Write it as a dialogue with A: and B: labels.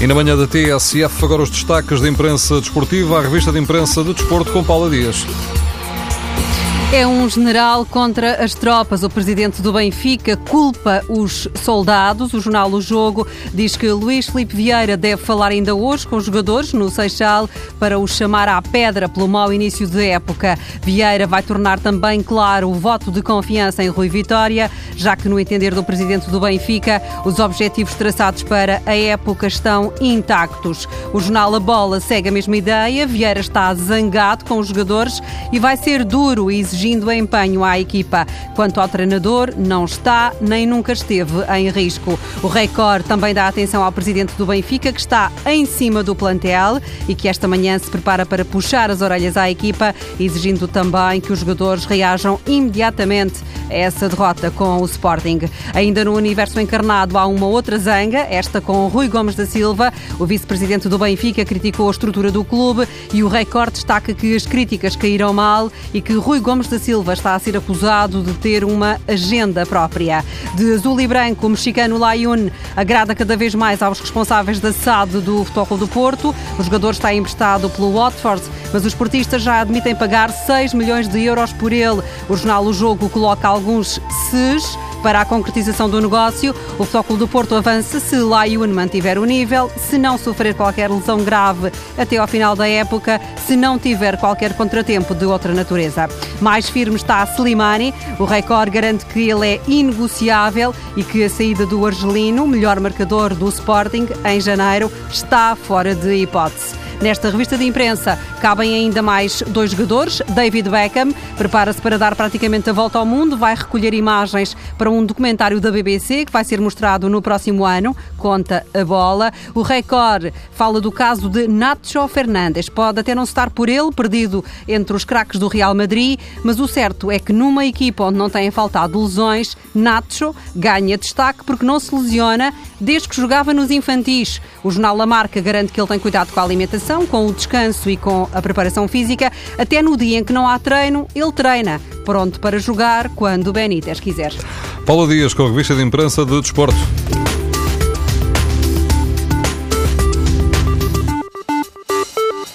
A: E na manhã da TSF, agora os destaques da imprensa desportiva, a revista de imprensa de desporto com Paula Dias.
B: É um general contra as tropas. O presidente do Benfica culpa os soldados. O jornal O Jogo diz que Luís Felipe Vieira deve falar ainda hoje com os jogadores no Seixal para os chamar à pedra pelo mau início de época. Vieira vai tornar também claro o voto de confiança em Rui Vitória, já que, no entender do presidente do Benfica, os objetivos traçados para a época estão intactos. O jornal A Bola segue a mesma ideia. Vieira está zangado com os jogadores e vai ser duro e exigindo empenho à equipa. Quanto ao treinador, não está nem nunca esteve em risco. O Record também dá atenção ao presidente do Benfica, que está em cima do plantel e que esta manhã se prepara para puxar as orelhas à equipa, exigindo também que os jogadores reajam imediatamente a essa derrota com o Sporting. Ainda no universo encarnado há uma outra zanga, esta com Rui Gomes da Silva. O vice-presidente do Benfica criticou a estrutura do clube e o Record destaca que as críticas caíram mal e que Rui Gomes da Silva está a ser acusado de ter uma agenda própria. De azul e branco, o mexicano Layun agrada cada vez mais aos responsáveis da SAD do Futebol do Porto. O jogador está emprestado pelo Watford, mas os portistas já admitem pagar 6 milhões de euros por ele. O jornal O Jogo coloca alguns SES para a concretização do negócio. O Futebol do Porto avança se Layun mantiver o nível, se não sofrer qualquer lesão grave até ao final da época, se não tiver qualquer contratempo de outra natureza. Mais firme está Slimani. O Record garante que ele é inegociável e que a saída do argelino, melhor marcador do Sporting, em janeiro, está fora de hipótese. Nesta revista de imprensa cabem ainda mais dois jogadores. David Beckham prepara-se para dar praticamente a volta ao mundo, vai recolher imagens para um documentário da BBC que vai ser mostrado no próximo ano, conta a bola. O Record fala do caso de Nacho Fernandes. Pode até não estar por ele, perdido entre os craques do Real Madrid, mas o certo é que numa equipa onde não têm faltado lesões, Nacho ganha destaque porque não se lesiona desde que jogava nos infantis. O jornal La Marca garante que ele tem cuidado com a alimentação, com o descanso e com a preparação física. Até no dia em que não há treino, ele treina, pronto para jogar quando o Benítez quiser.
A: Paula Dias com a revista de imprensa de desporto.